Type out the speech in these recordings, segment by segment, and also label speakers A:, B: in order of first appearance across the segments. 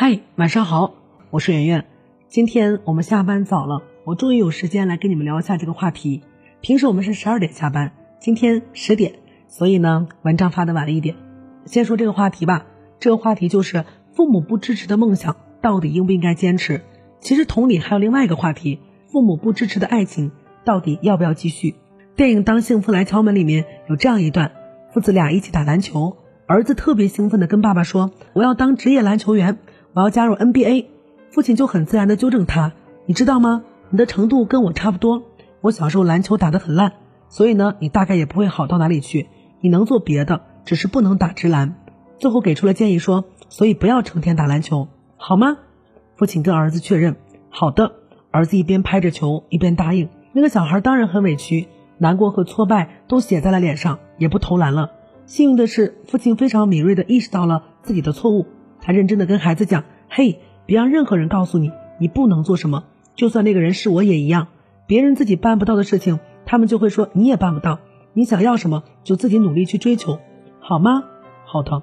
A: 嗨，晚上好，我是圆圆。今天我们下班早了，我终于有时间来跟你们聊一下这个话题。平时我们是十二点下班，今天十点，所以呢，文章发的晚了一点。先说这个话题吧，这个话题就是父母不支持的梦想到底应不应该坚持？其实同理还有另外一个话题，父母不支持的爱情到底要不要继续？电影《当幸福来敲门》里面有这样一段，父子俩一起打篮球，儿子特别兴奋的跟爸爸说：“我要当职业篮球员。”我要加入 NBA，父亲就很自然的纠正他，你知道吗？你的程度跟我差不多，我小时候篮球打得很烂，所以呢，你大概也不会好到哪里去。你能做别的，只是不能打直篮。最后给出了建议说，所以不要成天打篮球，好吗？父亲跟儿子确认，好的。儿子一边拍着球一边答应。那个小孩当然很委屈，难过和挫败都写在了脸上，也不投篮了。幸运的是，父亲非常敏锐的意识到了自己的错误。他认真的跟孩子讲：“嘿，别让任何人告诉你你不能做什么，就算那个人是我也一样。别人自己办不到的事情，他们就会说你也办不到。你想要什么，就自己努力去追求，好吗？好的。”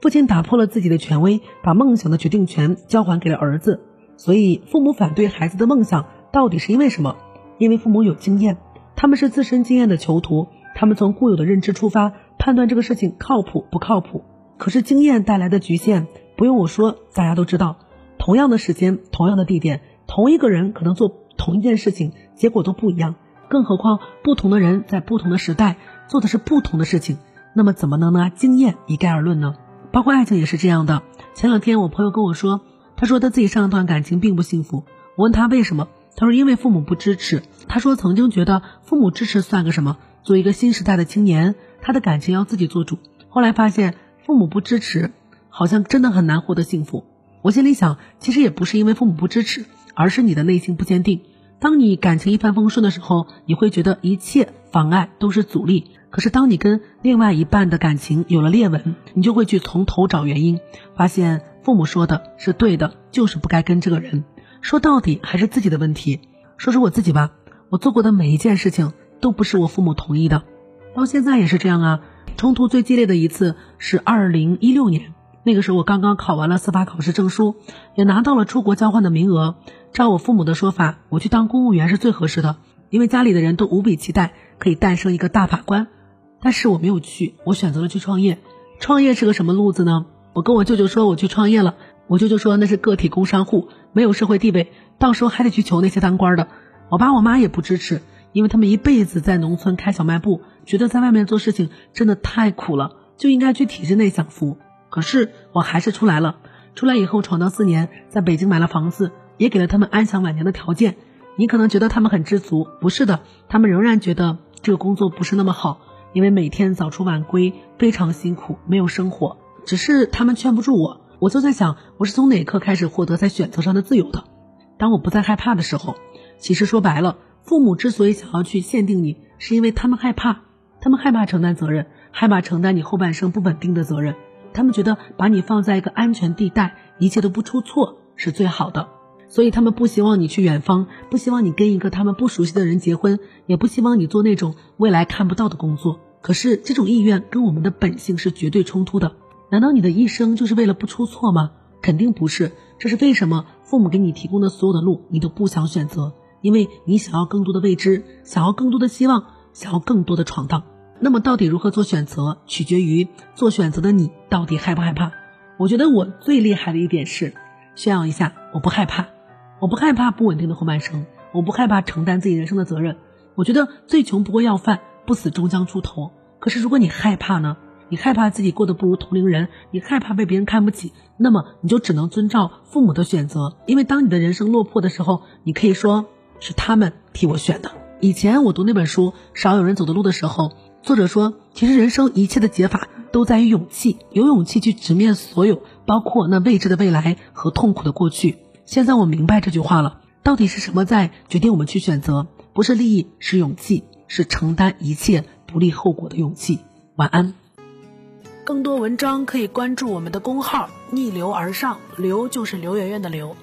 A: 父亲打破了自己的权威，把梦想的决定权交还给了儿子。所以，父母反对孩子的梦想，到底是因为什么？因为父母有经验，他们是自身经验的囚徒，他们从固有的认知出发，判断这个事情靠谱不靠谱。可是经验带来的局限。不用我说，大家都知道，同样的时间，同样的地点，同一个人可能做同一件事情，结果都不一样。更何况不同的人在不同的时代做的是不同的事情，那么怎么能拿经验一概而论呢？包括爱情也是这样的。前两天我朋友跟我说，他说他自己上一段感情并不幸福。我问他为什么，他说因为父母不支持。他说曾经觉得父母支持算个什么？做一个新时代的青年，他的感情要自己做主。后来发现父母不支持。好像真的很难获得幸福。我心里想，其实也不是因为父母不支持，而是你的内心不坚定。当你感情一帆风顺的时候，你会觉得一切妨碍都是阻力。可是当你跟另外一半的感情有了裂纹，你就会去从头找原因，发现父母说的是对的，就是不该跟这个人。说到底还是自己的问题。说说我自己吧，我做过的每一件事情都不是我父母同意的，到现在也是这样啊。冲突最激烈的一次是二零一六年。那个时候我刚刚考完了司法考试证书，也拿到了出国交换的名额。照我父母的说法，我去当公务员是最合适的，因为家里的人都无比期待可以诞生一个大法官。但是我没有去，我选择了去创业。创业是个什么路子呢？我跟我舅舅说我去创业了，我舅舅说那是个体工商户，没有社会地位，到时候还得去求那些当官的。我爸我妈也不支持，因为他们一辈子在农村开小卖部，觉得在外面做事情真的太苦了，就应该去体制内享福。可是我还是出来了，出来以后闯荡四年，在北京买了房子，也给了他们安享晚年的条件。你可能觉得他们很知足，不是的，他们仍然觉得这个工作不是那么好，因为每天早出晚归，非常辛苦，没有生活。只是他们劝不住我，我就在想，我是从哪刻开始获得在选择上的自由的？当我不再害怕的时候，其实说白了，父母之所以想要去限定你，是因为他们害怕，他们害怕承担责任，害怕承担你后半生不稳定的责任。他们觉得把你放在一个安全地带，一切都不出错是最好的，所以他们不希望你去远方，不希望你跟一个他们不熟悉的人结婚，也不希望你做那种未来看不到的工作。可是这种意愿跟我们的本性是绝对冲突的。难道你的一生就是为了不出错吗？肯定不是。这是为什么父母给你提供的所有的路，你都不想选择，因为你想要更多的未知，想要更多的希望，想要更多的闯荡。那么到底如何做选择，取决于做选择的你到底害不害怕。我觉得我最厉害的一点是炫耀一下，我不害怕，我不害怕不稳定的后半生，我不害怕承担自己人生的责任。我觉得最穷不过要饭，不死终将出头。可是如果你害怕呢？你害怕自己过得不如同龄人，你害怕被别人看不起，那么你就只能遵照父母的选择。因为当你的人生落魄的时候，你可以说是他们替我选的。以前我读那本书《少有人走的路》的时候。作者说，其实人生一切的解法都在于勇气，有勇气去直面所有，包括那未知的未来和痛苦的过去。现在我明白这句话了，到底是什么在决定我们去选择？不是利益，是勇气，是承担一切不利后果的勇气。晚安。更多文章可以关注我们的公号“逆流而上”，流就是刘媛媛的流。